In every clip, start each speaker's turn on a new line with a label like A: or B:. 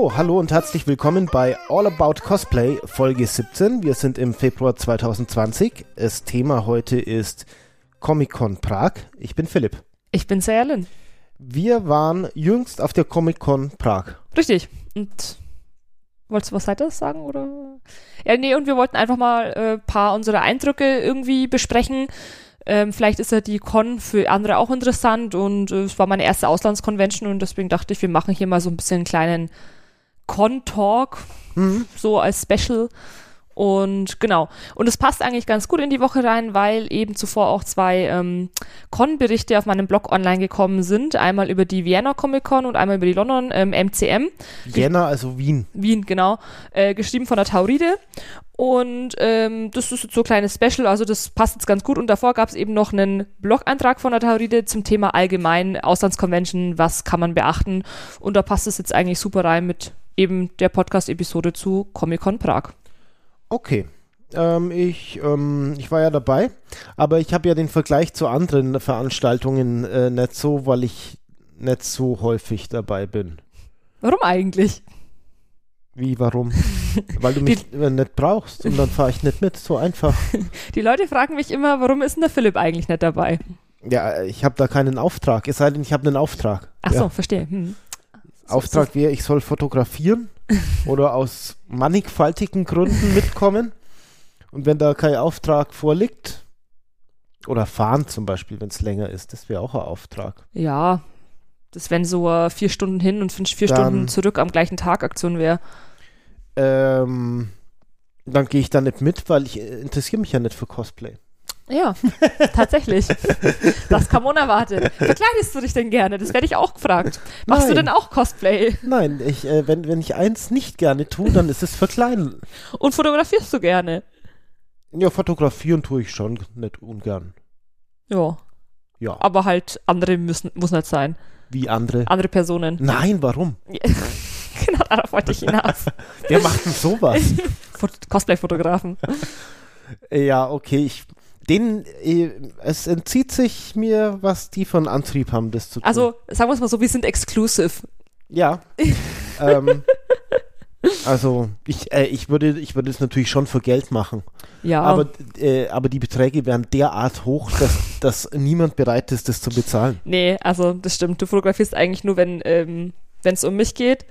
A: So, hallo und herzlich willkommen bei All About Cosplay Folge 17. Wir sind im Februar 2020. Das Thema heute ist Comic-Con Prag. Ich bin Philipp.
B: Ich bin Serlin.
A: Wir waren jüngst auf der Comic-Con Prag.
B: Richtig. Und wolltest du was weiteres sagen oder? Ja, nee, und wir wollten einfach mal ein äh, paar unserer Eindrücke irgendwie besprechen. Ähm, vielleicht ist ja die Con für andere auch interessant und äh, es war meine erste Auslandskonvention und deswegen dachte ich, wir machen hier mal so ein bisschen einen kleinen Con-Talk, mhm. so als Special. Und genau. Und es passt eigentlich ganz gut in die Woche rein, weil eben zuvor auch zwei ähm, Con-Berichte auf meinem Blog online gekommen sind. Einmal über die Vienna Comic Con und einmal über die London ähm, MCM.
A: Vienna, also Wien.
B: Wien, genau. Äh, geschrieben von der Tauride. Und ähm, das ist jetzt so ein kleines Special, also das passt jetzt ganz gut. Und davor gab es eben noch einen Blog-Eintrag von der Tauride zum Thema allgemein Auslandskonvention, was kann man beachten. Und da passt es jetzt eigentlich super rein mit eben der Podcast-Episode zu Comic-Con Prag.
A: Okay. Ähm, ich, ähm, ich war ja dabei, aber ich habe ja den Vergleich zu anderen Veranstaltungen äh, nicht so, weil ich nicht so häufig dabei bin.
B: Warum eigentlich?
A: Wie, warum? Weil du mich die, nicht brauchst und dann fahre ich nicht mit, so einfach.
B: Die Leute fragen mich immer, warum ist denn der Philipp eigentlich nicht dabei?
A: Ja, ich habe da keinen Auftrag, es sei denn, ich habe einen Auftrag.
B: Ach
A: ja.
B: so, verstehe. Hm.
A: Auftrag wäre, ich soll fotografieren oder aus mannigfaltigen Gründen mitkommen. Und wenn da kein Auftrag vorliegt, oder fahren zum Beispiel, wenn es länger ist, das wäre auch ein Auftrag.
B: Ja, das wenn so uh, vier Stunden hin und vier dann, Stunden zurück am gleichen Tag Aktion wäre.
A: Ähm, dann gehe ich da nicht mit, weil ich äh, interessiere mich ja nicht für Cosplay.
B: Ja, tatsächlich. Das kam unerwartet. Verkleidest du dich denn gerne? Das werde ich auch gefragt. Machst Nein. du denn auch Cosplay?
A: Nein, ich, äh, wenn, wenn ich eins nicht gerne tue, dann ist es verkleiden.
B: Und fotografierst du gerne?
A: Ja, fotografieren tue ich schon nicht ungern.
B: Ja. Ja. Aber halt andere müssen, muss nicht sein.
A: Wie andere?
B: Andere Personen.
A: Nein, warum?
B: genau, darauf wollte ich hinaus.
A: Wer macht denn sowas?
B: Cosplay-Fotografen.
A: Ja, okay, ich den, äh, es entzieht sich mir, was die von Antrieb haben, das zu tun.
B: Also, sagen wir es mal so, wir sind exclusive.
A: Ja. ähm, also, ich, äh, ich würde ich würde es natürlich schon für Geld machen.
B: Ja.
A: Aber, äh, aber die Beträge wären derart hoch, dass, dass niemand bereit ist, das zu bezahlen.
B: Nee, also das stimmt. Du fotografierst eigentlich nur, wenn ähm, es um mich geht.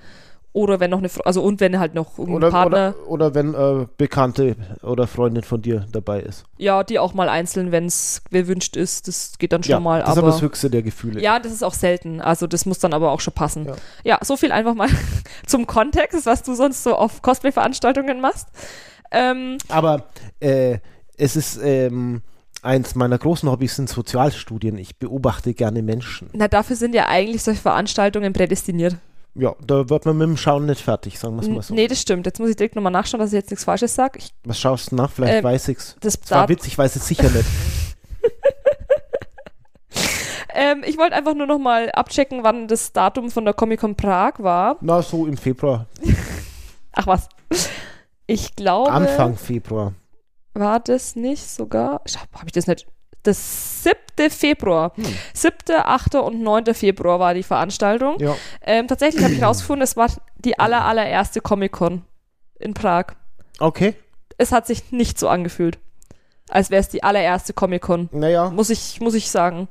B: Oder wenn noch eine, also und wenn halt noch ein
A: oder,
B: Partner.
A: Oder, oder wenn äh, Bekannte oder Freundin von dir dabei ist.
B: Ja, die auch mal einzeln, wenn es gewünscht ist. Das geht dann schon
A: ja,
B: mal.
A: Das ist aber das höchste der Gefühle.
B: Ja, das ist auch selten. Also das muss dann aber auch schon passen. Ja, ja so viel einfach mal zum Kontext, was du sonst so auf Cosplay-Veranstaltungen machst. Ähm,
A: aber äh, es ist. Ähm, eins meiner großen Hobbys sind Sozialstudien. Ich beobachte gerne Menschen.
B: Na, dafür sind ja eigentlich solche Veranstaltungen prädestiniert.
A: Ja, da wird man mit dem Schauen nicht fertig, sagen wir es mal so.
B: Nee, das stimmt. Jetzt muss ich direkt nochmal nachschauen, dass ich jetzt nichts Falsches sage.
A: Was schaust du nach? Vielleicht ähm, weiß ich's. Das, das war witzig, ich weiß es sicher nicht.
B: ähm, ich wollte einfach nur nochmal abchecken, wann das Datum von der Comic-Con Prag war.
A: Na, so im Februar.
B: Ach was. Ich glaube.
A: Anfang Februar.
B: War das nicht sogar? Habe ich das nicht? Das 7. Februar. Hm. 7., 8. und 9. Februar war die Veranstaltung. Ja. Ähm, tatsächlich habe ich herausgefunden, es war die aller, allererste Comic-Con in Prag.
A: Okay.
B: Es hat sich nicht so angefühlt, als wäre es die allererste Comic-Con.
A: Naja.
B: Muss ich, muss ich sagen.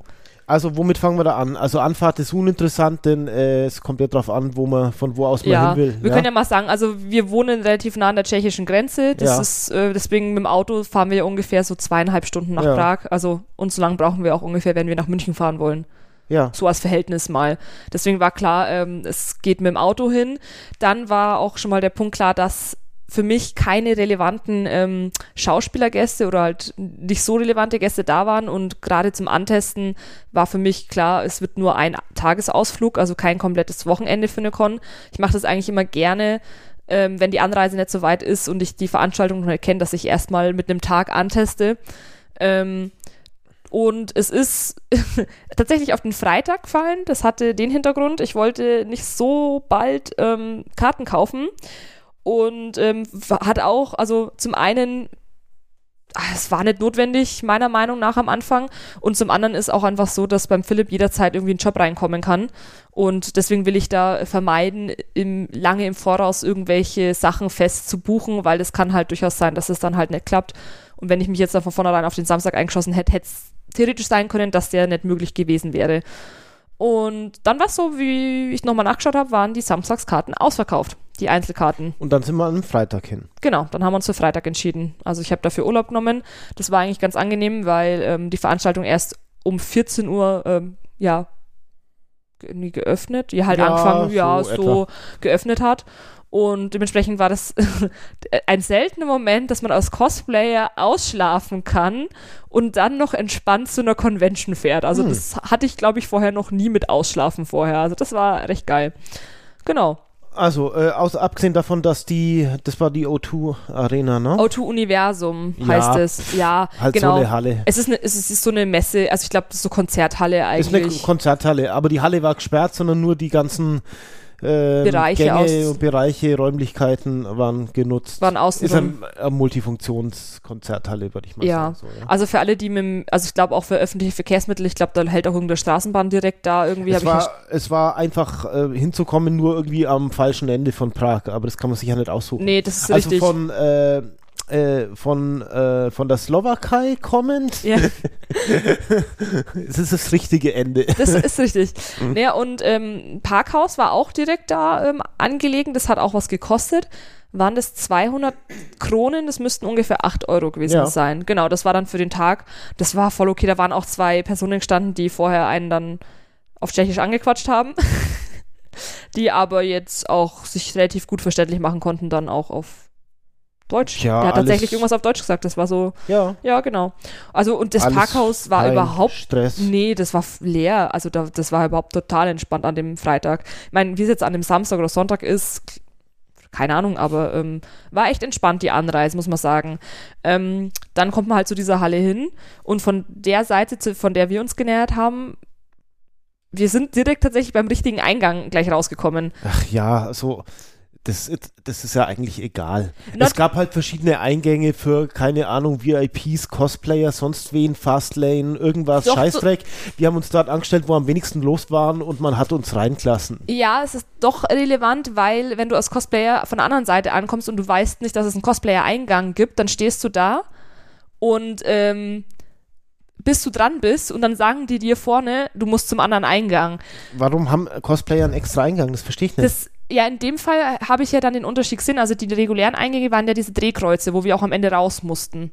A: Also womit fangen wir da an? Also Anfahrt ist uninteressant, denn äh, es kommt ja darauf an, wo man von wo aus man
B: ja,
A: hin will.
B: Wir ja? können ja mal sagen, also wir wohnen relativ nah an der tschechischen Grenze. Das ja. ist äh, deswegen mit dem Auto fahren wir ungefähr so zweieinhalb Stunden nach. Prag. Also und so lange brauchen wir auch ungefähr, wenn wir nach München fahren wollen.
A: Ja.
B: So als Verhältnis mal. Deswegen war klar, ähm, es geht mit dem Auto hin. Dann war auch schon mal der Punkt klar, dass für mich keine relevanten ähm, Schauspielergäste oder halt nicht so relevante Gäste da waren und gerade zum Antesten war für mich klar, es wird nur ein Tagesausflug, also kein komplettes Wochenende für eine Con. Ich mache das eigentlich immer gerne, ähm, wenn die Anreise nicht so weit ist und ich die Veranstaltung noch erkenne, dass ich erstmal mit einem Tag anteste. Ähm, und es ist tatsächlich auf den Freitag gefallen. Das hatte den Hintergrund. Ich wollte nicht so bald ähm, Karten kaufen und ähm, hat auch, also zum einen es war nicht notwendig, meiner Meinung nach am Anfang. Und zum anderen ist auch einfach so, dass beim Philipp jederzeit irgendwie ein Job reinkommen kann. Und deswegen will ich da vermeiden, im, lange im Voraus irgendwelche Sachen fest zu buchen, weil es kann halt durchaus sein, dass es dann halt nicht klappt. Und wenn ich mich jetzt dann von vornherein auf den Samstag eingeschossen hätte, hätte es theoretisch sein können, dass der nicht möglich gewesen wäre. Und dann war es so, wie ich nochmal nachgeschaut habe, waren die Samstagskarten ausverkauft, die Einzelkarten.
A: Und dann sind wir am Freitag hin.
B: Genau, dann haben wir uns für Freitag entschieden. Also ich habe dafür Urlaub genommen. Das war eigentlich ganz angenehm, weil ähm, die Veranstaltung erst um 14 Uhr, ähm, ja, nie geöffnet, die halt
A: Ja,
B: angefangen,
A: so
B: ja, so
A: etwa.
B: geöffnet hat. Und dementsprechend war das ein seltener Moment, dass man als Cosplayer ausschlafen kann und dann noch entspannt zu einer Convention fährt. Also
A: Hm.
B: das hatte ich, glaube ich, vorher noch nie mit Ausschlafen vorher. Also das war recht geil. Genau.
A: Also, äh, aus, abgesehen davon, dass die, das war die O2 Arena, ne?
B: O2 Universum
A: Ja.
B: heißt es. Ja,
A: halt
B: genau.
A: so eine Halle.
B: Es ist, eine, es ist so eine Messe, also ich glaube, so Konzerthalle
A: Ist eine
B: eigentlich.
A: Konzerthalle, aber die Halle war gesperrt, sondern nur die ganzen ähm,
B: Bereiche
A: Gänge
B: aus-
A: Bereiche, Räumlichkeiten waren genutzt.
B: Waren außen
A: Ist
B: rum.
A: eine, eine Multifunktionskonzerthalle, würde ich mal
B: Ja.
A: sagen. So, ja.
B: Also für alle, die mit dem, also ich glaube auch für öffentliche Verkehrsmittel, ich glaube, da hält auch irgendeine Straßenbahn direkt da irgendwie.
A: Es war, es war einfach äh, hinzukommen, nur irgendwie am falschen Ende von Prag, aber das kann man sich ja nicht aussuchen.
B: Nee, das ist
A: also
B: richtig.
A: von, äh, äh, von, äh, von der Slowakei kommend,
B: ja,
A: es ist das richtige Ende.
B: das ist richtig.
A: Mhm.
B: Naja, und ähm, Parkhaus war auch direkt da ähm, angelegen, das hat auch was gekostet. Waren das 200 Kronen? Das müssten ungefähr 8 Euro gewesen
A: Ja.
B: sein. Genau, das war dann für den Tag. Das war voll okay. Da waren auch zwei Personen gestanden, die vorher einen dann auf Tschechisch angequatscht haben. die aber jetzt auch sich relativ gut verständlich machen konnten, dann auch auf Deutsch.
A: Ja,
B: Der hat tatsächlich irgendwas auf Deutsch gesagt. Das war so,
A: Ja.
B: ja, genau. Also, und das
A: alles
B: Parkhaus war überhaupt
A: Stress.
B: Nee, das war leer. Also da, das war überhaupt total entspannt an dem Freitag. Ich meine, wie es jetzt an dem Samstag oder Sonntag ist, keine Ahnung, aber ähm, war echt entspannt die Anreise, muss man sagen. Ähm, dann kommt man halt zu dieser Halle hin und von der Seite, zu, von der wir uns genähert haben, wir sind direkt tatsächlich beim richtigen Eingang gleich rausgekommen.
A: Ach ja, so. Das, ist- das ist ja eigentlich egal.
B: Not-
A: es gab halt verschiedene Eingänge für, keine Ahnung, VIPs, Cosplayer, sonst wen, Fastlane, irgendwas,
B: Doch, so-
A: Scheißdreck. Wir haben uns dort angestellt, wo am wenigsten los waren und man hat uns reingelassen.
B: Ja, es ist doch relevant, weil wenn du als Cosplayer von der anderen Seite ankommst und du weißt nicht, dass es einen Cosplayer-Eingang gibt, dann stehst du da und ähm, bis du dran bist und dann sagen die dir vorne, du musst zum anderen Eingang.
A: Warum haben Cosplayer einen extra Eingang? Das verstehe ich nicht.
B: Das, ja, in dem Fall habe ich ja dann den Unterschied gesehen. Also die regulären Eingänge waren ja diese Drehkreuze, wo wir auch am Ende raus mussten.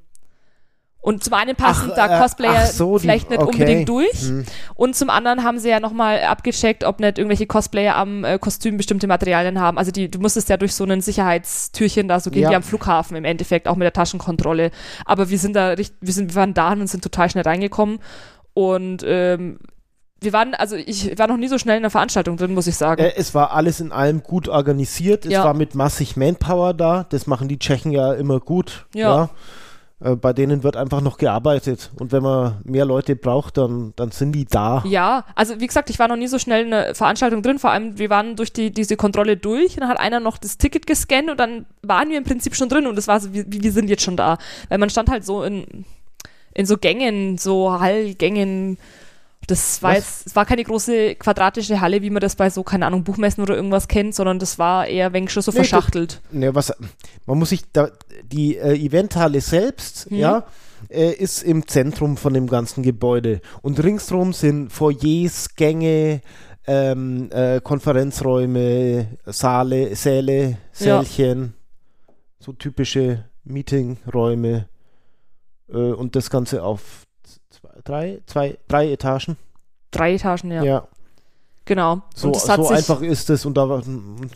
B: Und zum einen passen
A: Ach,
B: da
A: äh,
B: Cosplayer
A: so, die-
B: vielleicht nicht
A: okay.
B: unbedingt durch.
A: Hm.
B: Und zum anderen haben sie ja nochmal abgecheckt, ob nicht irgendwelche Cosplayer am äh, Kostüm bestimmte Materialien haben. Also die, du musstest ja durch so ein Sicherheitstürchen da so gehen
A: Ja.
B: wie am Flughafen im Endeffekt, auch mit der Taschenkontrolle. Aber wir sind da richtig, wir sind, wir waren da und sind total schnell reingekommen. Und ähm, wir waren, also ich war noch nie so schnell in der Veranstaltung drin, muss ich sagen.
A: Äh, es war alles in allem gut organisiert. Es
B: Ja.
A: war mit massig Manpower da. Das machen die Tschechen ja immer gut.
B: Ja.
A: Ja. Äh, bei denen wird einfach noch gearbeitet. Und wenn man mehr Leute braucht, dann, dann sind die da.
B: Ja, also wie gesagt, ich war noch nie so schnell in einer Veranstaltung drin. Vor allem, wir waren durch die, diese Kontrolle durch und dann hat einer noch das Ticket gescannt und dann waren wir im Prinzip schon drin und das war so, wie, wie wir sind jetzt schon da. Weil man stand halt so in, in so Gängen, so Hallgängen. Das war
A: Was?
B: jetzt, es war keine große quadratische Halle, wie man das bei so, keine Ahnung, Buchmessen oder irgendwas kennt, sondern das war eher wenig schon so
A: Nee, das-
B: verschachtelt.
A: Ne, was, man muss sich da, die äh, Eventhalle selbst,
B: Mhm.
A: ja, äh, ist im Zentrum von dem ganzen Gebäude. Und ringsrum sind Foyers, Gänge, ähm, äh, Konferenzräume, Saale, Säle,
B: Ja.
A: Sälchen, so typische Meetingräume äh, und das Ganze auf drei, zwei, drei Etagen.
B: Drei Etagen, ja.
A: Ja,
B: Genau.
A: so,
B: hat
A: so einfach ist es und da war, und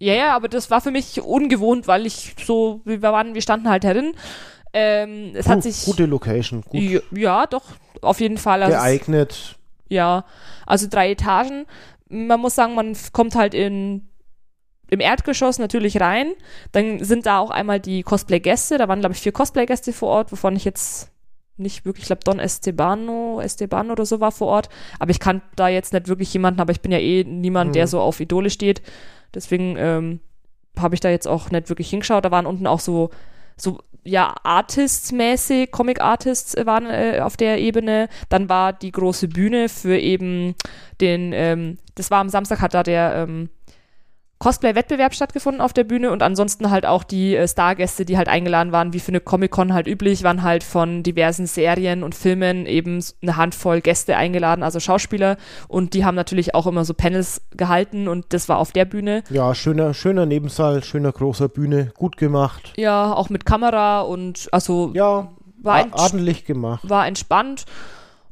B: Ja, ja, aber das war für mich ungewohnt, weil ich so, wir waren, wir standen halt herin. Ähm, es hat
A: gu-
B: sich.
A: gute Location, gut
B: ja, ja, doch, auf jeden Fall. Also
A: geeignet.
B: ja, also drei Etagen. Man muss sagen, man kommt halt in, im Erdgeschoss natürlich rein. Dann sind da auch einmal die Cosplay-Gäste. Da waren, glaube ich, vier Cosplay-Gäste vor Ort, wovon ich jetzt nicht wirklich, ich glaube, Don Estebano, Esteban oder so war vor Ort. Aber ich kannte da jetzt nicht wirklich jemanden, aber ich bin ja eh niemand, der
A: Mhm.
B: so auf Idole steht. Deswegen ähm, habe ich da jetzt auch nicht wirklich hingeschaut. Da waren unten auch so so ja, Artists-mäßig, Comic-Artists waren äh, auf der Ebene. Dann war die große Bühne für eben den, ähm, das war am Samstag, hat da der ähm, Cosplay-Wettbewerb stattgefunden auf der Bühne und ansonsten halt auch die äh, Stargäste, die halt eingeladen waren, wie für eine Comic-Con halt üblich, waren halt von diversen Serien und Filmen eben eine Handvoll Gäste eingeladen, also Schauspieler und die haben natürlich auch immer so Panels gehalten und das war auf der Bühne.
A: Ja, schöner, schöner Nebensaal, schöner großer Bühne, gut gemacht.
B: Ja, auch mit Kamera und also
A: Ja,
B: war,
A: ordentlich gemacht.
B: war entspannt.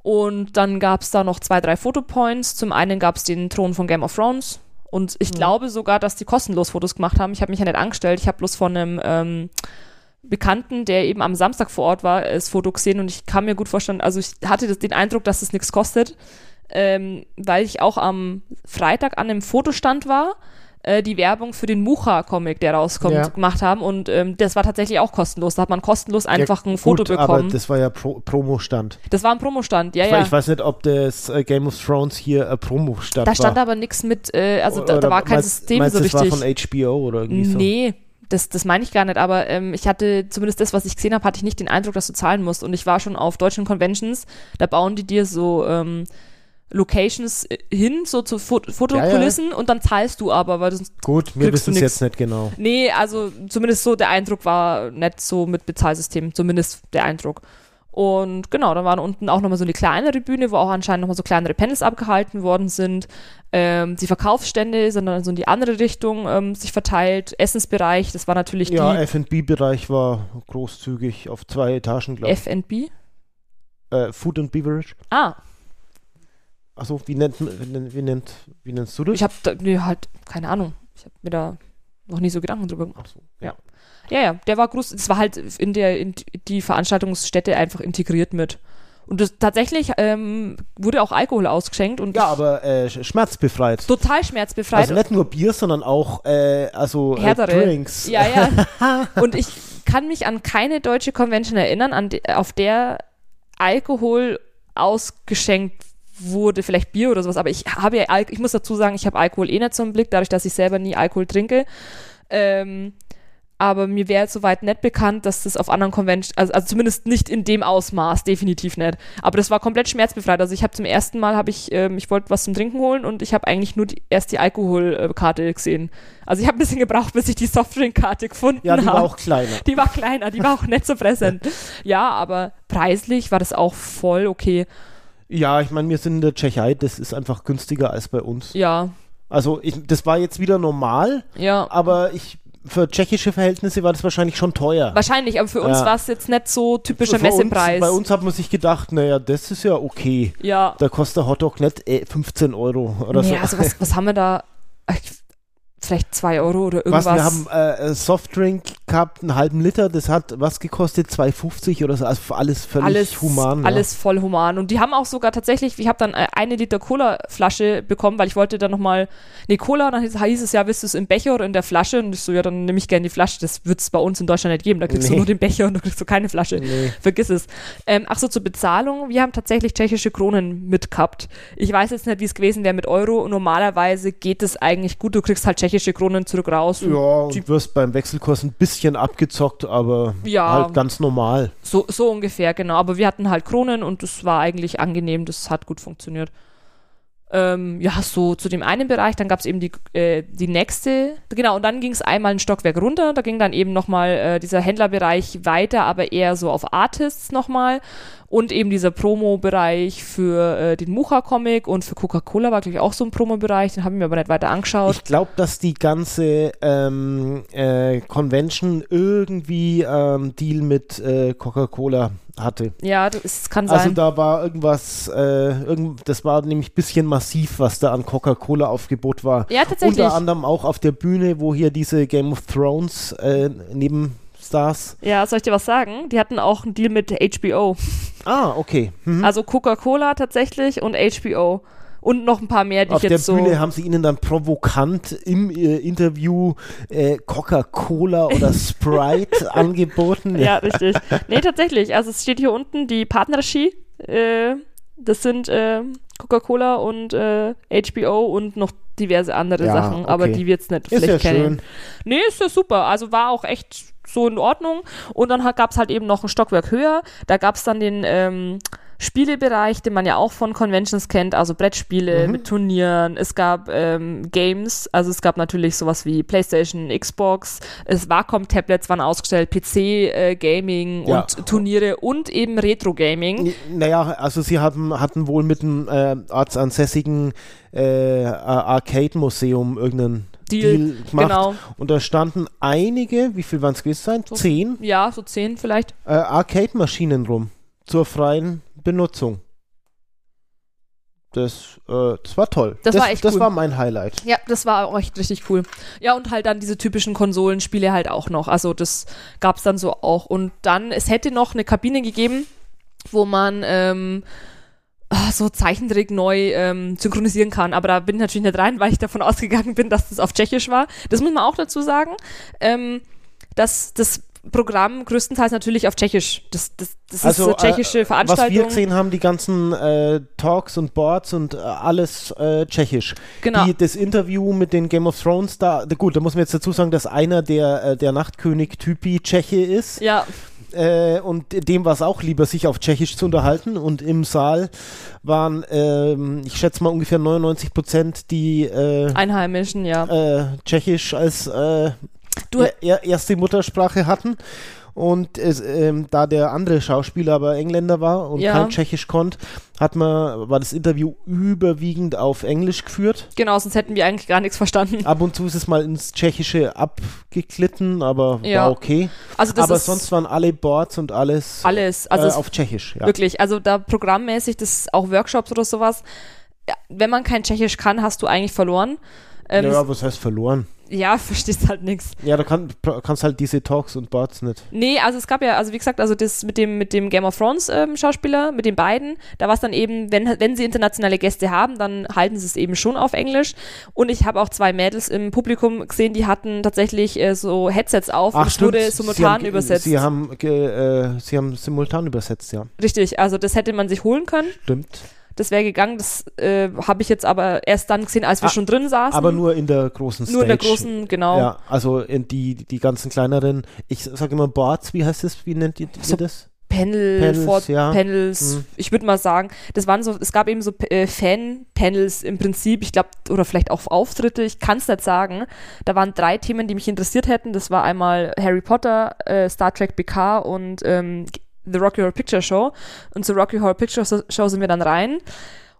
B: Und dann gab es da noch zwei, drei Fotopoints. Zum einen gab es den Thron von Game of Thrones. Und ich glaube sogar, dass die kostenlos Fotos gemacht haben. Ich habe mich ja nicht angestellt. Ich habe bloß von einem ähm, Bekannten, der eben am Samstag vor Ort war, das Foto gesehen. Und ich kann mir gut vorstellen, also ich hatte das, den Eindruck, dass es nichts kostet. Ähm, weil ich auch am Freitag an einem Fotostand war, äh, die Werbung für den Mucha-Comic, der rauskommt,
A: Ja.
B: gemacht haben. Und ähm, das war tatsächlich auch kostenlos. Da hat man kostenlos einfach ein Foto
A: Gut, aber
B: bekommen.
A: das war ja Pro Promo-Stand.
B: Das war ein Promostand, ja,
A: Ich,
B: ja.
A: ich weiß nicht, ob das äh, Game of Thrones hier ein Promo-Stand war.
B: da stand aber nichts mit, äh, also da, da war kein
A: meinst,
B: System
A: meinst,
B: so
A: das
B: richtig.
A: war von HBO oder irgendwie so?
B: Nee, das, das meine ich gar nicht, aber ähm, ich hatte, zumindest das, was ich gesehen habe, hatte ich nicht den Eindruck, dass du zahlen musst. Und ich war schon auf deutschen Conventions, da bauen die dir so ähm, Locations äh, hin, so zu Fot Fotokulissen und dann zahlst du aber, weil du
A: Gut, wir wissen es jetzt nicht genau.
B: Nee, also zumindest so der Eindruck war nicht so mit Bezahlsystem, zumindest der Eindruck. Und genau, da waren unten auch nochmal so eine kleinere Bühne, wo auch anscheinend nochmal so kleinere Panels abgehalten worden sind. Ähm, die Verkaufsstände sind dann so in die andere Richtung ähm, sich verteilt. Essensbereich, das war natürlich
A: Ja,
B: die
A: F&B-Bereich war großzügig auf zwei Etagen, glaube ich.
B: F&B.
A: Äh, Food and Beverage.
B: Ah,
A: Achso, wie nennt, wie nennt, wie nennt, wie nennst du das?
B: ich habe da, nee, halt, keine Ahnung. Ich habe mir da noch nie so Gedanken drüber gemacht.
A: Achso,
B: Ja. Ja, ja, der war groß. Das war halt in der in die Veranstaltungsstätte einfach integriert mit. Und das, tatsächlich ähm, wurde auch Alkohol ausgeschenkt und
A: Ja, aber äh, sch- schmerzbefreit.
B: total schmerzbefreit.
A: Also nicht nur Bier, sondern auch äh, also äh. Drinks.
B: Ja, ja. Und ich kann mich an keine deutsche Convention erinnern, an de, auf der Alkohol ausgeschenkt wurde, vielleicht Bier oder sowas, aber ich habe ja, Al ich muss dazu sagen, ich habe Alkohol eh nicht so im Blick, dadurch, dass ich selber nie Alkohol trinke. Ähm, aber mir wäre soweit nicht bekannt, dass das auf anderen Conventions, also, also zumindest nicht in dem Ausmaß, definitiv nicht. Aber das war komplett schmerzbefreit. Also ich habe zum ersten Mal, habe ich, ähm, ich wollte was zum Trinken holen und ich habe eigentlich nur die, erst die Alkoholkarte gesehen. Also ich habe ein bisschen gebraucht, bis ich die Softdrinkkarte gefunden
A: Ja, die
B: habe.
A: war auch kleiner.
B: Die war kleiner, die war auch nicht so präsent. Ja, aber preislich war das auch voll okay.
A: Ja, ich meine, wir sind in der Tschechei, das ist einfach günstiger als bei uns.
B: Ja,
A: Also ich, das war jetzt wieder normal,
B: ja.
A: aber ich für tschechische Verhältnisse war das wahrscheinlich schon teuer.
B: Wahrscheinlich, aber für uns
A: Ja.
B: war es jetzt nicht so typischer
A: Für
B: Messepreis.
A: Uns, bei uns hat man sich gedacht, naja, das ist ja okay.
B: ja.
A: Da kostet der Hotdog nicht äh, 15 Euro oder
B: nee,
A: so.
B: also was, was haben wir da? Ich- Vielleicht zwei Euro oder irgendwas.
A: Was, wir haben äh, Softdrink gehabt, einen halben Liter, das hat was gekostet? 2,50 oder so, also alles völlig
B: alles,
A: human. ja.
B: alles voll human. Und die haben auch sogar tatsächlich, ich habe dann äh, eine Liter Cola-Flasche bekommen, weil ich wollte dann nochmal, nee, Cola, und dann hieß, es ja, willst du es im Becher oder in der Flasche? Und ich so, ja, dann nehme ich gerne die Flasche. Das wird es bei uns in Deutschland nicht geben. Da kriegst du
A: Nee.
B: nur den Becher und du kriegst du keine Flasche.
A: Nee.
B: Vergiss es. Ähm, ach so, zur Bezahlung. Wir haben tatsächlich tschechische Kronen mitgehabt. Ich weiß jetzt nicht, wie es gewesen wäre mit Euro. Normalerweise geht es eigentlich gut. Du kriegst halt tschechische Kronen zurück raus. Und
A: Ja,
B: die-
A: und wirst beim Wechselkurs ein bisschen abgezockt, aber
B: Ja.
A: halt ganz normal.
B: So, so ungefähr, genau. Aber wir hatten halt Kronen und das war eigentlich angenehm. Das hat gut funktioniert. Ähm, ja, so zu dem einen Bereich, dann gab es eben die, äh, die nächste, genau, und dann ging es einmal ein Stockwerk runter, da ging dann eben nochmal äh, dieser Händlerbereich weiter, aber eher so auf Artists nochmal und eben dieser Promo-Bereich für äh, den Mucha-Comic und für Coca-Cola war, glaube ich, auch so ein Promo-Bereich, den habe ich mir aber nicht weiter angeschaut.
A: Ich glaube, dass die ganze ähm, äh, Convention irgendwie ähm, Deal mit äh, Coca-Cola hatte.
B: ja, das kann sein.
A: Also da war irgendwas, äh, irgend, das war nämlich ein bisschen massiv, was da an Coca-Cola-Aufgebot war.
B: ja, tatsächlich.
A: Unter anderem auch auf der Bühne, wo hier diese Game of Thrones äh, Nebenstars.
B: Ja, soll ich dir was sagen? Die hatten auch einen Deal mit HBO.
A: Ah, okay. Mhm.
B: Also Coca-Cola tatsächlich und HBO. Und noch ein paar mehr, die
A: Auf
B: ich
A: der
B: jetzt so.
A: Bühne haben sie ihnen dann provokant im äh, Interview äh, Coca-Cola oder Sprite angeboten.
B: ja, richtig. Nee, tatsächlich. Also es steht hier unten die Partnerregie. Äh, das sind äh, Coca-Cola und äh, HBO und noch diverse andere
A: Ja,
B: Sachen, aber
A: okay.
B: die wir jetzt nicht
A: Ist ja
B: vielleicht kennen.
A: schön.
B: Nee, ist ja super. Also war auch echt so in Ordnung. Und dann gab es halt eben noch ein Stockwerk höher. Da gab es dann den ähm, Spielebereich, den man ja auch von Conventions kennt, also Brettspiele
A: Mhm.
B: mit Turnieren. Es gab ähm, Games, also es gab natürlich sowas wie PlayStation, Xbox, es Wacom-Tablets waren ausgestellt, PC-Gaming
A: Ja.
B: und Turniere und eben Retro-Gaming.
A: Naja, also sie haben, hatten wohl mit dem äh, ortsansässigen äh, Ar- Arcade-Museum irgendeinen
B: Deal,
A: Deal, gemacht.
B: genau.
A: Und da standen einige, wie viel waren es gewesen sein?
B: So-
A: Zehn
B: Ja, so zehn vielleicht.
A: äh, Arcade-Maschinen rum zur freien Benutzung. Das, äh, das war toll.
B: Das war echt
A: Das
B: cool.
A: war mein Highlight.
B: Ja, das war auch echt richtig cool. Ja, und halt dann diese typischen Konsolenspiele halt auch noch. Also das gab's dann so auch. Und dann, es hätte noch eine Kabine gegeben, wo man ähm, ah, so Zeichentrick neu ähm, synchronisieren kann. Aber da bin ich natürlich nicht rein, weil ich davon ausgegangen bin, dass das auf Tschechisch war. Das muss man auch dazu sagen. Ähm, dass das Programm größtenteils natürlich auf Tschechisch. Das, das, das ist so tschechische
A: äh, Was
B: Veranstaltung.
A: wir gesehen haben, die ganzen äh, Talks und Boards und äh, alles äh, tschechisch.
B: Genau.
A: Die, das Interview mit den Game of Thrones, da, da- gut, da muss man jetzt dazu sagen, dass einer der, äh, der Nachtkönig-Typi Tscheche ist.
B: ja,
A: Äh, und dem war es auch lieber, sich auf Tschechisch zu unterhalten. Und im Saal waren, ähm, ich schätze mal, ungefähr 99 Prozent, die äh,
B: Einheimischen, ja.
A: äh, Tschechisch als äh,
B: Du-
A: er, er, erste Muttersprache hatten. Und es, ähm, da der andere Schauspieler aber Engländer war und
B: Ja.
A: kein Tschechisch konnte, hat man, war das Interview überwiegend auf Englisch geführt.
B: Genau, sonst hätten wir eigentlich gar nichts verstanden.
A: Ab und zu ist es mal ins Tschechische abgeglitten, aber
B: Ja.
A: war okay.
B: Also
A: aber sonst waren alle Boards und alles,
B: alles. Also
A: äh, auf Tschechisch. Ja.
B: Wirklich, also da programmmäßig, das auch Workshops oder sowas. Wenn man kein Tschechisch kann, hast du eigentlich verloren. Ähm,
A: ja, was heißt verloren?
B: ja, verstehst halt nichts.
A: Ja, du kann, kannst halt diese Talks und Boards nicht.
B: Nee, also es gab ja, also wie gesagt, also das mit dem, mit dem Game of Thrones ähm, Schauspieler, mit den beiden, da war es dann eben, wenn, wenn sie internationale Gäste haben, dann halten sie es eben schon auf Englisch. Und ich habe auch zwei Mädels im Publikum gesehen, die hatten tatsächlich äh, so Headsets auf und es
A: stimmt.
B: wurde
A: Sie
B: simultan
A: haben, ge-
B: übersetzt.
A: Sie haben, äh, sie haben simultan übersetzt, ja.
B: Richtig, also das hätte man sich holen können.
A: Stimmt.
B: Das wäre gegangen. Das äh, habe ich jetzt aber erst dann gesehen, als wir
A: Ah,
B: schon drin saßen.
A: Aber nur in der großen Stage.
B: Nur in der großen, genau.
A: Ja, also in die, die ganzen kleineren, ich sage immer Boards, wie heißt das, wie nennt ihr, ihr
B: So
A: das?
B: Panel,
A: Panels,
B: vor
A: ja.
B: Panels,
A: Mhm.
B: ich würde mal sagen, das waren so, es gab eben so äh, Fan-Panels im Prinzip, ich glaube, oder vielleicht auch Auftritte, ich kann es nicht sagen. Da waren drei Themen, die mich interessiert hätten. Das war einmal Harry Potter, äh, Star Trek PK und ähm, The Rocky Horror Picture Show. Und zur Rocky Horror Picture Show sind wir dann rein.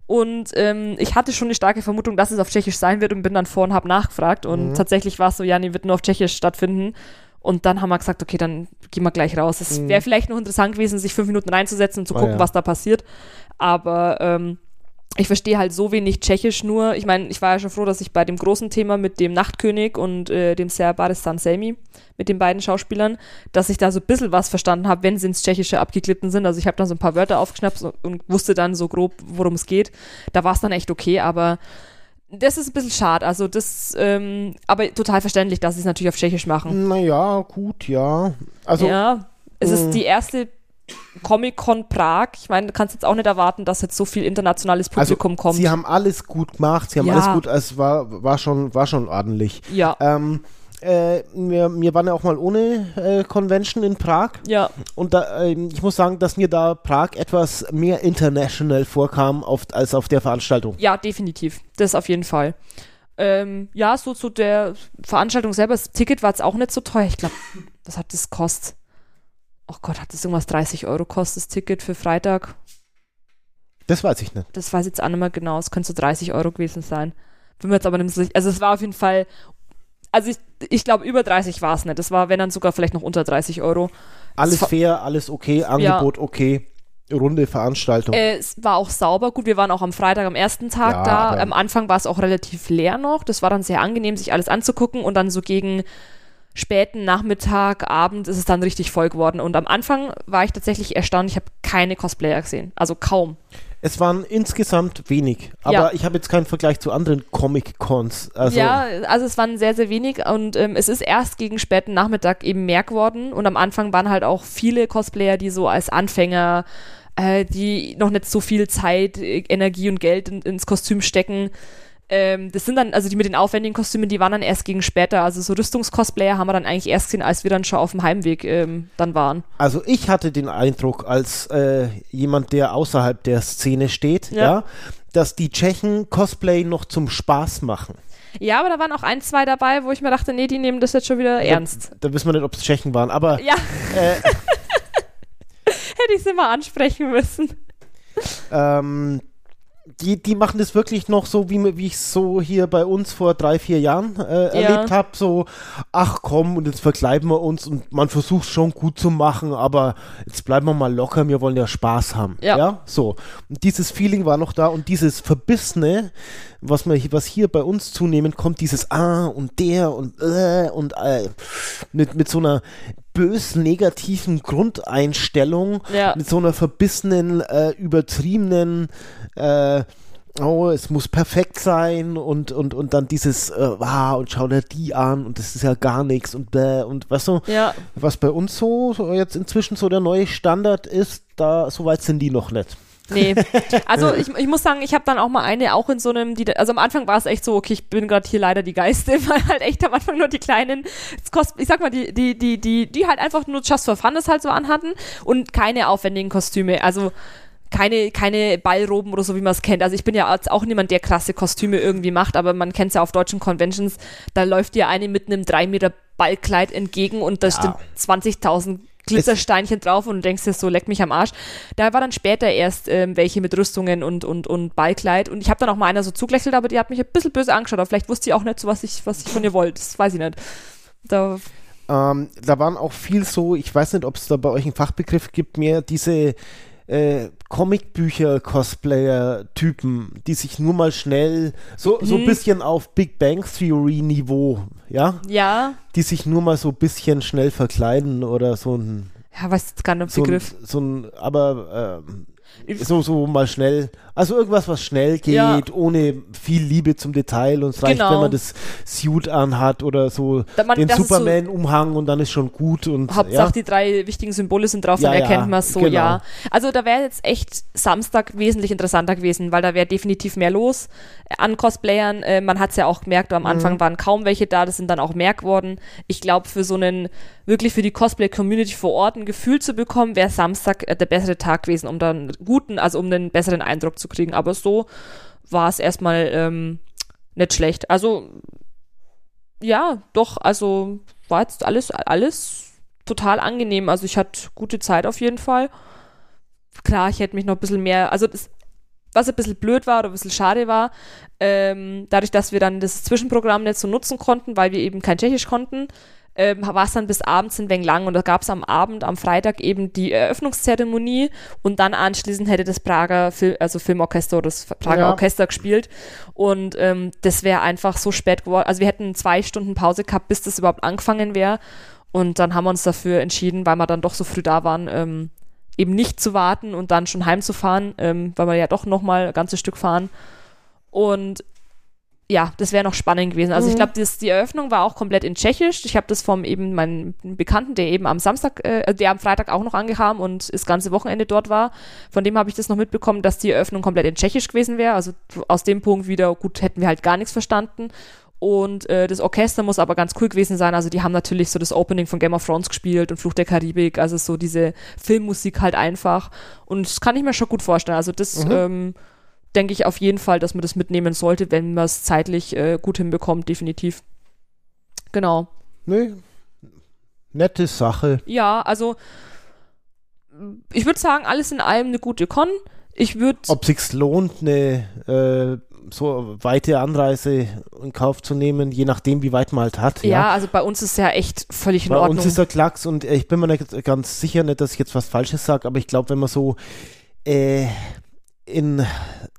B: Und ähm, ich hatte schon die starke Vermutung, dass es auf Tschechisch sein wird und bin dann vor und habe nachgefragt. Und
A: Mhm.
B: tatsächlich war es so, ja, nee, wird nur auf Tschechisch stattfinden. Und dann haben wir gesagt, okay, dann gehen wir gleich raus. Es
A: Mhm.
B: wäre vielleicht noch interessant gewesen, sich fünf Minuten reinzusetzen und zu
A: Ah,
B: gucken,
A: ja.
B: was da passiert. Aber ähm, ich verstehe halt so wenig Tschechisch nur. Ich meine, ich war ja schon froh, dass ich bei dem großen Thema mit dem Nachtkönig und äh, dem Ser Baristan Selmi, mit den beiden Schauspielern, dass ich da so ein bisschen was verstanden habe, wenn sie ins Tschechische abgeglitten sind. Also ich habe dann so ein paar Wörter aufgeschnappt und, und wusste dann so grob, worum es geht. Da war es dann echt okay, aber das ist ein bisschen schade. Also das, ähm, aber total verständlich, dass sie es natürlich auf Tschechisch machen.
A: Naja, gut, ja. Also,
B: ja, es ist die erste Comic-Con Prag. Ich meine, du kannst jetzt auch nicht erwarten, dass jetzt so viel internationales
A: also
B: Publikum kommt.
A: sie haben alles gut gemacht, sie haben
B: Ja.
A: alles gut, es war, war, schon, war schon ordentlich.
B: ja,
A: Ähm, äh, wir, wir waren ja auch mal ohne äh, Convention in Prag
B: ja,
A: und da, ähm, ich muss sagen, dass mir da Prag etwas mehr international vorkam auf, als auf der Veranstaltung.
B: ja, definitiv. Das auf jeden Fall. Ähm, ja, so zu der Veranstaltung selber, das Ticket war jetzt auch nicht so teuer. Ich glaube, was hat das kostet? Oh Gott, hat das irgendwas 30 Euro kostet, das Ticket für Freitag?
A: Das weiß ich nicht.
B: Das weiß ich jetzt auch nicht mehr genau. Es könnte so 30 Euro gewesen sein. Bin mir jetzt aber nicht sicher. Also es war auf jeden Fall, also ich, ich glaube über 30 war es nicht. Das war, wenn dann sogar vielleicht noch unter 30 Euro.
A: Alles
B: war-
A: fair, alles okay, Angebot okay, runde Veranstaltung.
B: Äh, es war auch sauber. Gut, wir waren auch am Freitag am ersten Tag
A: Ja,
B: da. Am Anfang war es auch relativ leer noch. Das war dann sehr angenehm, sich alles anzugucken. Und dann so gegen späten Nachmittag, Abend ist es dann richtig voll geworden. Und am Anfang war ich tatsächlich erstaunt. Ich habe keine Cosplayer gesehen. Also kaum.
A: Es waren insgesamt wenig, aber
B: Ja.
A: ich habe jetzt keinen Vergleich zu anderen Comic-Cons. Also,
B: ja, also es waren sehr, sehr wenig und ähm, es ist erst gegen späten Nachmittag eben mehr geworden und am Anfang waren halt auch viele Cosplayer, die so als Anfänger, äh, die noch nicht so viel Zeit, äh, Energie und Geld in, ins Kostüm stecken, Ähm, das sind dann, also die mit den aufwendigen Kostümen, die waren dann erst gegen später. Also so Rüstungscosplayer haben wir dann eigentlich erst gesehen, als wir dann schon auf dem Heimweg ähm, dann waren.
A: Also ich hatte den Eindruck, als äh, jemand, der außerhalb der Szene steht, ja.
B: Ja.
A: dass die Tschechen Cosplay noch zum Spaß machen.
B: Ja, aber da waren auch ein, zwei dabei, wo ich mir dachte, nee, die nehmen das jetzt schon wieder ernst.
A: Da, da wissen wir nicht, ob es Tschechen waren, aber
B: Ja,
A: äh,
B: hätte ich sie mal ansprechen müssen.
A: ähm, die, die machen das wirklich noch so, wie, wie ich es so hier bei uns vor drei, vier Jahren äh, erlebt habe. So, ach komm, und jetzt verkleiden wir uns und man versucht schon gut zu machen, aber jetzt bleiben wir mal locker, wir wollen ja Spaß haben.
B: Ja.
A: so. Und dieses Feeling war noch da und dieses Verbissene, was, man, hier- was hier bei uns zunehmend kommt, dieses Ah und der und äh, und äh, mit, mit so einer bös negativen Grundeinstellung,
B: Ja.
A: mit so einer verbissenen, äh, übertriebenen, äh, oh, es muss perfekt sein und, und, und dann dieses, äh, ah, und schau dir die an und das ist ja gar nichts und bäh, und weißt du,
B: Ja,
A: was bei uns so, so jetzt inzwischen so der neue Standard ist, da, so weit sind die noch nicht.
B: Nee. Also ich, ich muss sagen, ich habe dann auch mal eine, auch in so einem, die, also am Anfang war es echt so, okay, ich bin gerade hier leider die Geiste, weil halt echt am Anfang nur die kleinen, kostet, ich sag mal, die, die, die, die, die halt einfach nur just for fun das halt so anhatten und keine aufwendigen Kostüme. Also keine, keine Ballroben oder so, wie man es kennt. Also ich bin ja als auch niemand, der krasse Kostüme irgendwie macht, aber man kennt es ja auf deutschen Conventions, da läuft dir eine mit einem 3 Meter Ballkleid entgegen und da sind 20.000 Glitzersteinchen drauf und du denkst dir so, leck mich am Arsch. Da war dann später erst ähm, welche mit Rüstungen und, und, und Ballkleid und ich habe dann auch mal einer so zugelächelt, aber die hat mich ein bisschen böse angeschaut, aber vielleicht wusste sie auch nicht so, was ich, was ich von ihr wollte. Das weiß ich nicht. Da,
A: Ähm, da waren auch viel so, ich weiß nicht, ob es da bei euch einen Fachbegriff gibt, mehr diese äh, Comicbücher-Cosplayer-Typen, die sich nur mal schnell, so, so ein
B: Mhm.
A: bisschen auf Big Bang Theory-Niveau, ja,
B: ja,
A: die sich nur mal so ein bisschen schnell verkleiden oder so ein,
B: ja, weiß jetzt gar nicht
A: so ein,
B: Begriff.
A: so ein aber ähm, so, so mal schnell, also irgendwas, was schnell geht,
B: Ja.
A: ohne viel Liebe zum Detail und es reicht,
B: Genau.
A: wenn man das Suit anhat oder so
B: man-
A: den
B: ist so-
A: Superman-Umhang und dann ist schon gut und
B: Hauptsache
A: ja.
B: die drei wichtigen Symbole sind drauf,
A: Ja,
B: dann erkennt man es so,
A: genau.
B: ja. Also da wäre jetzt echt Samstag wesentlich interessanter gewesen, weil da wäre definitiv mehr los äh, an Cosplayern. Äh, man hat es ja auch gemerkt, am Anfang
A: Mhm.
B: waren kaum welche da, das sind dann auch mehr geworden. Ich glaube, für so einen, wirklich für die Cosplay-Community vor Ort ein Gefühl zu bekommen, wäre Samstag äh, der bessere Tag gewesen, um dann guten, also um einen besseren Eindruck zu kriegen. Aber so war es erstmal ähm, nicht schlecht. Also ja, doch, also war jetzt alles, alles total angenehm. Also ich hatte gute Zeit auf jeden Fall. Klar, ich hätte mich noch ein bisschen mehr, also das, was ein bisschen blöd war oder ein bisschen schade war, ähm, dadurch, dass wir dann das Zwischenprogramm nicht so nutzen konnten, weil wir eben kein Tschechisch konnten, ähm, war es dann bis abends ein wenig lang und da gab es am Abend, am Freitag eben die Eröffnungszeremonie und dann anschließend hätte das Prager Fil also Filmorchester oder das Prager
A: Ja.
B: Orchester gespielt und ähm, das wäre einfach so spät geworden. Also wir hätten zwei Stunden Pause gehabt, bis das überhaupt angefangen wäre und dann haben wir uns dafür entschieden, weil wir dann doch so früh da waren, ähm, eben nicht zu warten und dann schon heimzufahren, ähm, weil wir ja doch noch mal ein ganzes Stück fahren und ja, das wäre noch spannend gewesen. Also ich
A: Mhm.
B: glaube, die Eröffnung war auch komplett in Tschechisch. Ich habe das vom eben meinen Bekannten, der eben am Samstag, äh, der am Freitag auch noch angekam und das ganze Wochenende dort war. Von dem habe ich das noch mitbekommen, dass die Eröffnung komplett in Tschechisch gewesen wäre. Also aus dem Punkt wieder, gut, hätten wir halt gar nichts verstanden. Und äh, das Orchester muss aber ganz cool gewesen sein. Also die haben natürlich so das Opening von Game of Thrones gespielt und Fluch der Karibik, also so diese Filmmusik halt einfach. Und das kann ich mir schon gut vorstellen. Also das
A: Mhm.
B: ähm, denke ich auf jeden Fall, dass man das mitnehmen sollte, wenn man es zeitlich äh, gut hinbekommt, definitiv. Genau.
A: Nee. Nette Sache.
B: Ja, also ich würde sagen, alles in allem eine gute Con. Ich würde
A: Ob sich's lohnt, eine äh, so weite Anreise in Kauf zu nehmen, je nachdem, wie weit man halt hat.
B: ja, also bei uns ist ja echt völlig in
A: Bei
B: Ordnung.
A: uns ist der Klacks und äh, ich bin mir nicht ganz sicher, nicht, dass ich jetzt was Falsches sage, aber ich glaube, wenn man so äh, in,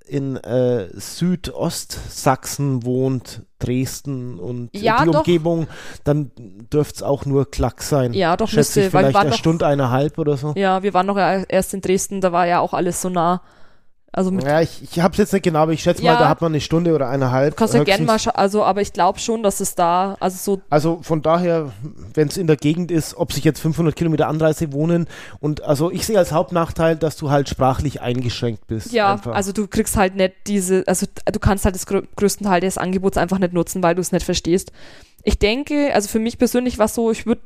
A: in äh, Südostsachsen wohnt, Dresden und
B: Ja,
A: die
B: doch.
A: Umgebung, dann dürfte es auch nur Klacks sein.
B: ja, doch
A: Schätze ich
B: müsste, weil wir
A: vielleicht
B: waren
A: eine
B: noch,
A: Stunde, eineinhalb oder so.
B: ja, wir waren noch erst in Dresden, da war ja auch alles so nah. Also
A: Ja, ich, ich habe es jetzt nicht genau, aber ich schätze
B: Ja.
A: mal, da hat man eine Stunde oder eineinhalb.
B: kannst ja gerne mal also aber ich glaube schon, dass es da also so
A: Also von daher, wenn es in der Gegend ist, ob sich jetzt 500 Kilometer Anreise wohnen und also ich sehe als Hauptnachteil, dass du halt sprachlich eingeschränkt bist.
B: ja,
A: einfach.
B: also du kriegst halt nicht diese also du kannst halt das grö größten Teil des Angebots einfach nicht nutzen, weil du es nicht verstehst. Ich denke, also für mich persönlich war es so, ich würde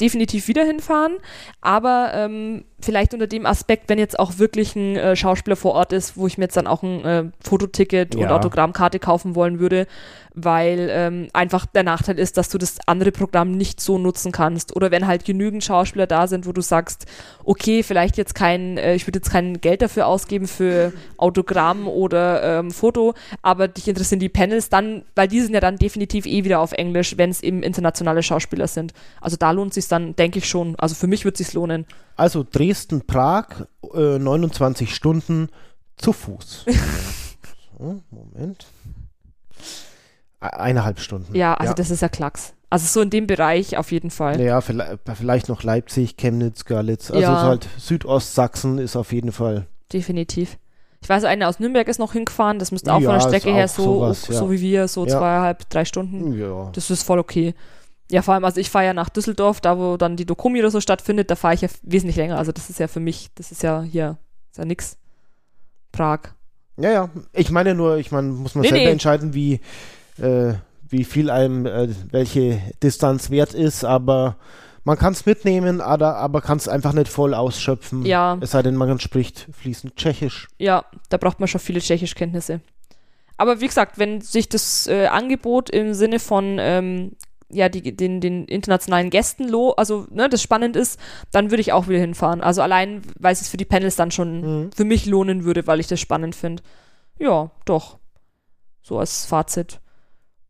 B: definitiv wieder hinfahren, aber ähm, vielleicht unter dem Aspekt, wenn jetzt auch wirklich ein äh, Schauspieler vor Ort ist, wo ich mir jetzt dann auch ein äh, Fototicket und
A: Ja.
B: Autogrammkarte kaufen wollen würde, weil ähm, einfach der Nachteil ist, dass du das andere Programm nicht so nutzen kannst. Oder wenn halt genügend Schauspieler da sind, wo du sagst, okay, vielleicht jetzt kein, äh, ich würde jetzt kein Geld dafür ausgeben für Autogramm oder ähm, Foto, aber dich interessieren die Panels dann, weil die sind ja dann definitiv eh wieder auf Englisch, wenn es eben internationale Schauspieler sind. Also da lohnt sich dann, denke ich schon. Also für mich wird es sich lohnen.
A: Also Dresden, Prag, äh, 29 Stunden zu Fuß. so, Moment. E- Eineinhalb Stunden.
B: Ja, also
A: ja.
B: das ist ja Klacks. Also so in dem Bereich auf jeden Fall.
A: Ja, vielleicht, vielleicht noch Leipzig, Chemnitz, Görlitz. Also
B: Ja.
A: halt Südostsachsen ist auf jeden Fall.
B: Definitiv. Ich weiß, einer aus Nürnberg ist noch hingefahren, das müsste auch
A: Ja,
B: von der Strecke her so,
A: sowas,
B: so wie wir, so zweieinhalb, drei Stunden.
A: Ja.
B: Das ist voll okay. Ja, vor allem, also ich fahre ja nach Düsseldorf, da wo dann die Dokumi oder so stattfindet, da fahre ich ja wesentlich länger. Also das ist ja für mich, das ist ja hier, ist ja nix. Prag.
A: Ja, ja. Ich meine nur, ich meine, muss man
B: Nee,
A: selber
B: nee.
A: entscheiden, wie, äh, wie viel einem äh, welche Distanz wert ist, aber man kann es mitnehmen, aber, aber kann es einfach nicht voll ausschöpfen.
B: Ja.
A: Es sei denn, man spricht fließend Tschechisch.
B: Ja, da braucht man schon viele Tschechischkenntnisse. Aber wie gesagt, wenn sich das äh, Angebot im Sinne von ähm, ja, die, den, den internationalen Gästen, lo also ne, das spannend ist, dann würde ich auch wieder hinfahren. Also allein, weil es für die Panels dann schon
A: Mhm.
B: für mich lohnen würde, weil ich das spannend finde. Ja, doch. So als Fazit.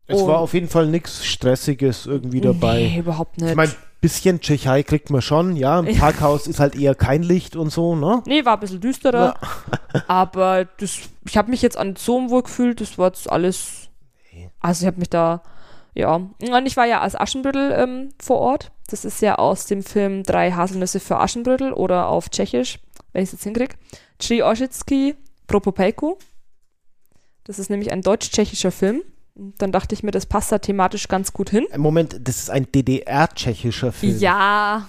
A: Es
B: Und-
A: war auf jeden Fall nichts Stressiges irgendwie dabei.
B: Nee, überhaupt nicht.
A: Ich meine, bisschen Tschechei kriegt man schon, ja. Im Parkhaus ist halt eher kein Licht und so, ne?
B: Nee, war ein bisschen düsterer. aber das, ich habe mich jetzt an so wohl gefühlt, das war jetzt alles. Also ich habe mich da, ja. Und ich war ja als Aschenbrödel ähm, vor Ort. Das ist ja aus dem Film Drei Haselnüsse für Aschenbrödel oder auf Tschechisch, wenn ich es jetzt hinkriege. Tři Oschitsky Propopelku. Das ist nämlich ein deutsch-tschechischer Film. Und Dann dachte ich mir, das passt da thematisch ganz gut hin.
A: Im Moment, das ist ein DDR-tschechischer Film.
B: Ja,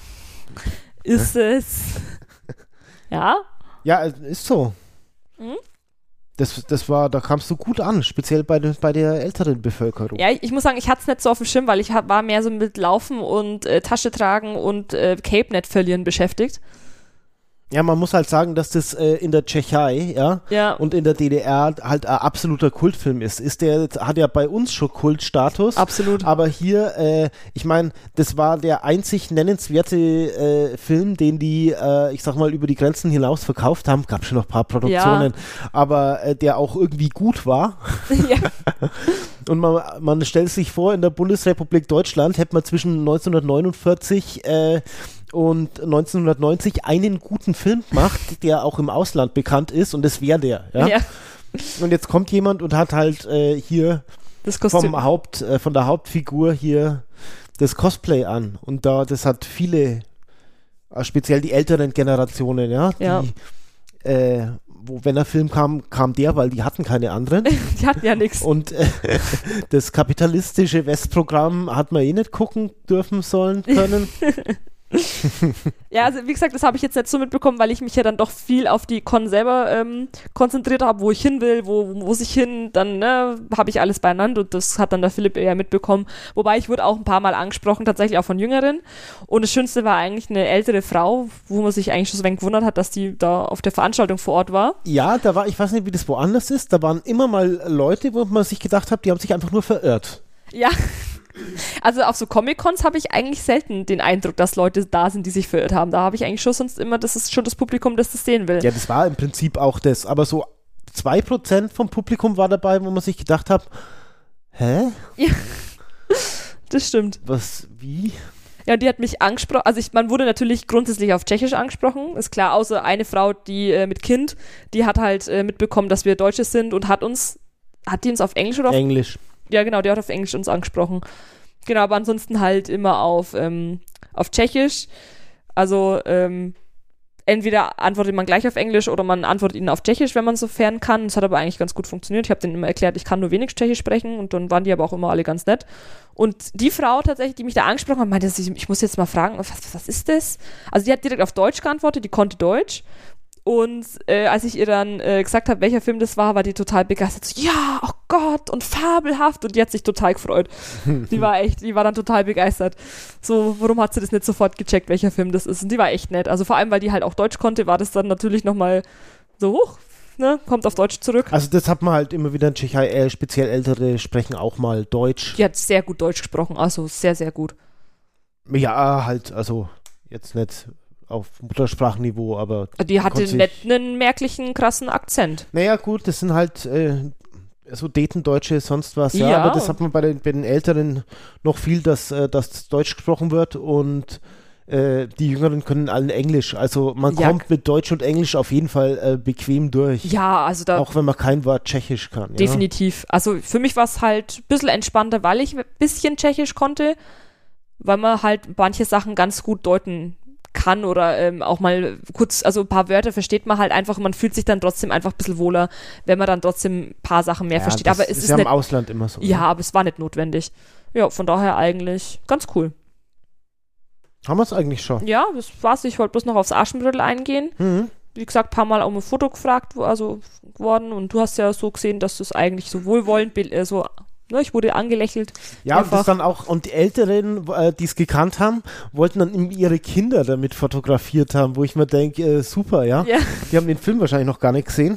B: ist es. Ja,
A: Ja, es ist so.
B: Mhm.
A: Das, das war, da kamst du gut an, speziell bei, der- bei der älteren Bevölkerung.
B: Ja, ich, muss sagen, ich hatte es nicht so auf dem Schirm, weil ich hab, war mehr so mit Laufen und äh, Tasche tragen und äh, Cape nicht verlieren beschäftigt.
A: Ja, man muss halt sagen, dass das äh, in der Tschechei, ja,
B: Ja,
A: und in der DDR halt ein absoluter Kultfilm ist. Ist der, hat ja bei uns schon Kultstatus.
B: absolut.
A: Aber hier, äh, ich meine, das war der einzig nennenswerte äh, Film, den die, äh, ich sag mal, über die Grenzen hinaus verkauft haben. Gab schon noch ein paar Produktionen, aber äh, der auch irgendwie gut war.
B: ja.
A: Und man, man stellt sich vor, in der Bundesrepublik Deutschland hätte man zwischen 1949 äh, und 1990 einen guten Film gemacht, der auch im Ausland bekannt ist und das wäre der. Ja?
B: ja,
A: Und jetzt kommt jemand und hat halt äh, hier vom Haupt, äh, von der Hauptfigur hier das Cosplay an. Und da, das hat viele, äh, speziell die älteren Generationen, ja, die,
B: Ja.
A: Äh, wo, wenn der Film kam, kam der, weil die hatten keine anderen.
B: Die hatten ja nichts.
A: Und äh, das kapitalistische Westprogramm hat man eh nicht gucken dürfen sollen können.
B: Ja, also wie gesagt, das habe ich jetzt nicht so mitbekommen, weil ich mich ja dann doch viel auf die Con selber ähm, konzentriert habe, wo ich hin will, wo, wo muss ich hin, dann ne, habe ich alles beieinander und das hat dann der Philipp eher mitbekommen. Wobei ich wurde auch ein paar Mal angesprochen, tatsächlich auch von Jüngeren. Und das Schönste war eigentlich eine ältere Frau, wo man sich eigentlich schon so ein wenig gewundert hat, dass die da auf der Veranstaltung vor Ort war.
A: Ja, da war, ich weiß nicht, wie das woanders ist, da waren immer mal Leute, wo man sich gedacht hat, die haben sich einfach nur verirrt.
B: Ja. Also auf so Comic-Cons habe ich eigentlich selten den Eindruck, dass Leute da sind, die sich verirrt haben. Da habe ich eigentlich schon sonst immer, das ist schon das Publikum, das das sehen will.
A: Ja, das war im Prinzip auch das, aber so 2% vom Publikum war dabei, wo man sich gedacht hat, hä?
B: Das stimmt.
A: Was, wie?
B: Ja, die hat mich angesprochen. Also ich, man wurde natürlich grundsätzlich auf Tschechisch angesprochen, ist klar, außer eine Frau, die äh, mit Kind, die hat halt äh, mitbekommen, dass wir Deutsche sind und hat uns, hat die uns auf Englisch oder auf,
A: Englisch.
B: Ja genau, die hat auf Englisch uns angesprochen. Genau, aber ansonsten halt immer auf, ähm, auf Tschechisch. Also, ähm, entweder antwortet man gleich auf Englisch oder man antwortet ihnen auf Tschechisch, wenn man so fern kann. Das hat aber eigentlich ganz gut funktioniert. Ich habe denen immer erklärt, ich kann nur wenig Tschechisch sprechen und dann waren die aber auch immer alle ganz nett. Und die Frau tatsächlich, die mich da angesprochen hat, meinte, ich muss jetzt mal fragen, was, was ist das? Also die hat direkt auf Deutsch geantwortet, die konnte Deutsch und äh, als ich ihr dann äh, gesagt habe, welcher Film das war, war die total begeistert. So, ja, oh Gott, und fabelhaft. Und die hat sich total gefreut. die war echt, die war dann total begeistert. So, warum hat sie das nicht sofort gecheckt, welcher Film das ist? Und die war echt nett. Also vor allem, weil die halt auch Deutsch konnte, war das dann natürlich nochmal so hoch. Ne, kommt auf Deutsch zurück.
A: Also das hat man halt immer wieder in Tschechei, äh, speziell Ältere sprechen auch mal Deutsch.
B: Die hat sehr gut Deutsch gesprochen, also sehr, sehr gut.
A: Ja, halt, also jetzt nicht auf Muttersprachenniveau, aber.
B: Die hatte nicht einen merklichen, krassen Akzent.
A: Naja, gut, das sind halt äh, so Detendeutsche, sonst was, ja, ja, aber das hat man bei den, bei den Älteren noch viel, dass, äh, dass Deutsch gesprochen wird und äh, die Jüngeren können allen Englisch. Also man ja. kommt mit Deutsch und Englisch auf jeden Fall äh, bequem durch.
B: Ja, also da.
A: Auch wenn man kein Wort Tschechisch kann.
B: Definitiv.
A: Ja.
B: Also für mich war es halt ein bisschen entspannter, weil ich ein bisschen Tschechisch konnte, weil man halt manche Sachen ganz gut deuten kann oder ähm, auch mal kurz, also ein paar Wörter versteht man halt einfach, man fühlt sich dann trotzdem einfach ein bisschen wohler, wenn man dann trotzdem ein paar Sachen mehr ja, versteht. Aber es ist, ist
A: ja
B: nicht,
A: im Ausland immer so.
B: Ja, ne? aber es war nicht notwendig. Ja, von daher eigentlich ganz cool.
A: Haben wir es eigentlich schon?
B: Ja, das war's. Ich wollte bloß noch aufs Aschenbrödel eingehen. Mhm. Wie gesagt, ein paar Mal um ein Foto gefragt also worden und du hast ja so gesehen, dass du es eigentlich so wohlwollend, äh, so Ne, ich wurde angelächelt.
A: Ja, und das dann auch, und die Älteren, äh, die es gekannt haben, wollten dann ihre Kinder damit fotografiert haben, wo ich mir denke, äh, super, ja? ja? Die haben den Film wahrscheinlich noch gar nicht gesehen.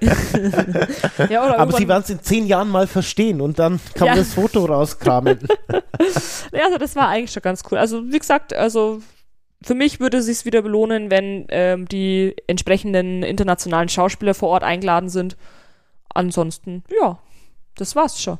A: ja, Aber sie werden es in zehn Jahren mal verstehen und dann kann man das Foto rauskramen.
B: ja, also das war eigentlich schon ganz cool. Also, wie gesagt, also für mich würde es sich wieder belohnen, wenn ähm, die entsprechenden internationalen Schauspieler vor Ort eingeladen sind. Ansonsten, ja, das war's schon.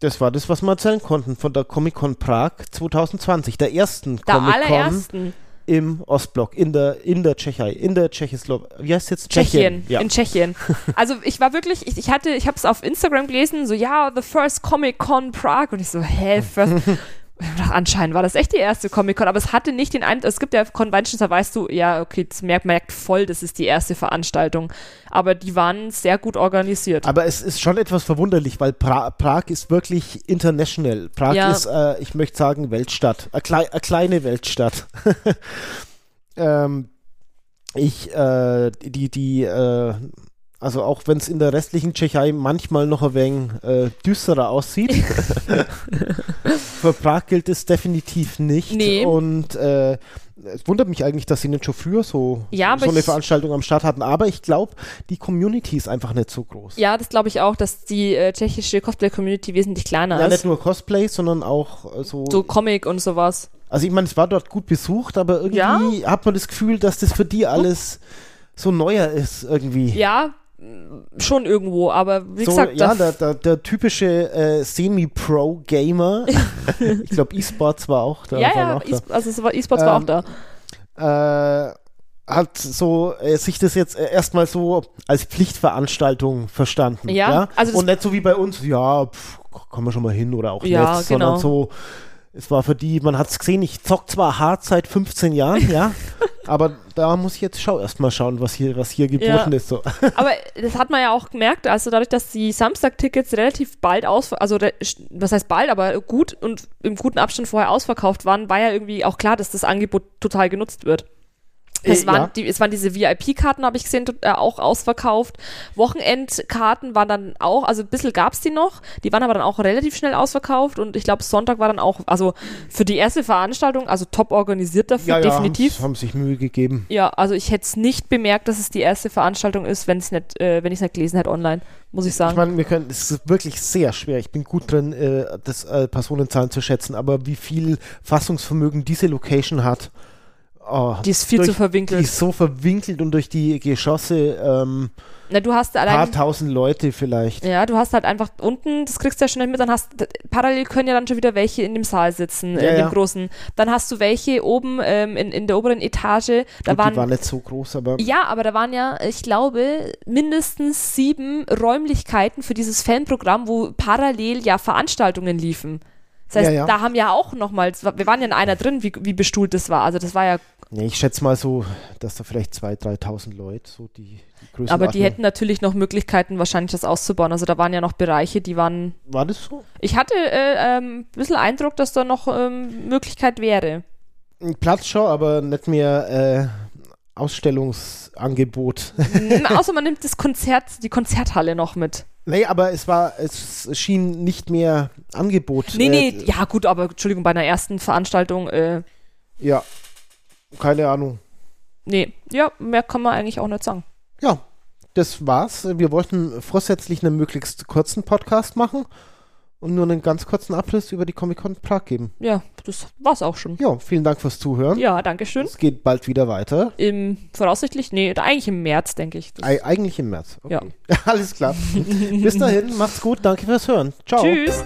A: Das war das, was wir erzählen konnten von der Comic-Con Prag 2020, der ersten Comic-Con im Ostblock, in der, in der Tschechei, in der Tschechoslowakei. Wie heißt es jetzt?
B: Tschechien. Tschechien. Ja. In Tschechien. Also ich war wirklich, ich, ich hatte, ich habe es auf Instagram gelesen, so ja, the first Comic-Con Prague und ich so, hä, first, Anscheinend war das echt die erste Comic-Con, aber es hatte nicht den Eindruck, es gibt ja Conventions, da weißt du, ja, okay, das merkt, merkt voll, das ist die erste Veranstaltung. Aber die waren sehr gut organisiert.
A: Aber es ist schon etwas verwunderlich, weil pra Prag ist wirklich international. Prag ja. ist, äh, ich möchte sagen, Weltstadt. Eine klei kleine Weltstadt. ähm, ich, äh, die, die, äh, also auch wenn es in der restlichen Tschechei manchmal noch ein wenig äh, düsterer aussieht. Für Prag gilt es definitiv nicht. Nee. Und äh, es wundert mich eigentlich, dass sie nicht schon früher so, ja, so eine Veranstaltung am Start hatten. Aber ich glaube, die Community ist einfach nicht so groß.
B: Ja, das glaube ich auch, dass die äh, tschechische Cosplay-Community wesentlich kleiner ja, ist.
A: Ja, nicht nur Cosplay, sondern auch äh, so.
B: So Comic und sowas.
A: Also ich meine, es war dort gut besucht, aber irgendwie ja? hat man das Gefühl, dass das für die alles so neuer ist irgendwie.
B: Ja, schon irgendwo, aber wie
A: so,
B: gesagt.
A: Ja, der, der, der typische äh, Semi-Pro-Gamer. ich glaube, E-Sports war auch da.
B: Ja, ja, e also E-Sports ähm, war auch ähm,
A: da. Äh, hat so äh, sich das jetzt äh, erstmal so als Pflichtveranstaltung verstanden. Ja, ja? Also und nicht so wie bei uns, ja, pff, kann man schon mal hin oder auch ja, nicht, sondern genau. so es war für die, man hat es gesehen, ich zock zwar hart seit 15 Jahren, ja, aber da muss ich jetzt schau, erstmal schauen, was hier, was hier geboten ja. ist. So.
B: Aber das hat man ja auch gemerkt, also dadurch, dass die Samstag-Tickets relativ bald aus, also was heißt bald, aber gut und im guten Abstand vorher ausverkauft waren, war ja irgendwie auch klar, dass das Angebot total genutzt wird. Es, äh, waren, ja. die, es waren diese VIP-Karten, habe ich gesehen, äh, auch ausverkauft. Wochenendkarten waren dann auch, also ein bisschen gab es die noch, die waren aber dann auch relativ schnell ausverkauft und ich glaube, Sonntag war dann auch, also für die erste Veranstaltung, also top organisiert dafür, ja, definitiv.
A: Ja, haben sich Mühe gegeben.
B: Ja, also ich hätte es nicht bemerkt, dass es die erste Veranstaltung ist, wenn es nicht, äh, wenn ich es nicht gelesen hätte online, muss ich sagen.
A: Ich meine, wir können, es ist wirklich sehr schwer. Ich bin gut drin, äh, das äh, Personenzahlen zu schätzen, aber wie viel Fassungsvermögen diese Location hat,
B: Oh, die ist viel durch, zu verwinkelt.
A: Die ist so verwinkelt und durch die Geschosse ähm,
B: Na, du hast allein,
A: paar tausend Leute vielleicht.
B: Ja, du hast halt einfach unten, das kriegst du ja schon nicht mit, dann hast parallel können ja dann schon wieder welche in dem Saal sitzen, ja, in dem ja. großen. Dann hast du welche oben ähm, in, in der oberen Etage. Da
A: Gut,
B: waren,
A: die waren nicht so groß, aber.
B: Ja, aber da waren ja, ich glaube, mindestens sieben Räumlichkeiten für dieses Fanprogramm, wo parallel ja Veranstaltungen liefen. Das heißt, ja, ja. da haben ja auch nochmals, wir waren ja in einer drin, wie, wie bestuhlt das war. Also das war ja
A: Nee, ich schätze mal so, dass da vielleicht 2.000, 3.000 Leute so die, die
B: Aber die hätten natürlich noch Möglichkeiten, wahrscheinlich das auszubauen. Also da waren ja noch Bereiche, die waren.
A: War das so?
B: Ich hatte äh, ähm, ein bisschen Eindruck, dass da noch ähm, Möglichkeit wäre.
A: Ein Platzschau, aber nicht mehr äh, Ausstellungsangebot.
B: Außer man nimmt das Konzert, die Konzerthalle noch mit.
A: nee, aber es war, es schien nicht mehr Angebot.
B: Nee, nee,
A: äh,
B: ja gut, aber Entschuldigung, bei einer ersten Veranstaltung, äh,
A: Ja, keine Ahnung.
B: nee, ja, mehr kann man eigentlich auch nicht sagen.
A: Ja, das war's. Wir wollten vorsätzlich einen möglichst kurzen Podcast machen und nur einen ganz kurzen Abriss über die Comic-Con Prag geben.
B: Ja, das war's auch schon.
A: Ja, vielen Dank fürs Zuhören.
B: Ja, danke schön.
A: Es geht bald wieder weiter.
B: Im, voraussichtlich, nee, eigentlich im März, denke ich.
A: Ei- eigentlich im März.
B: Ja.
A: Alles klar. Bis dahin, macht's gut. Danke fürs Hören. Ciao.
B: Tschüss.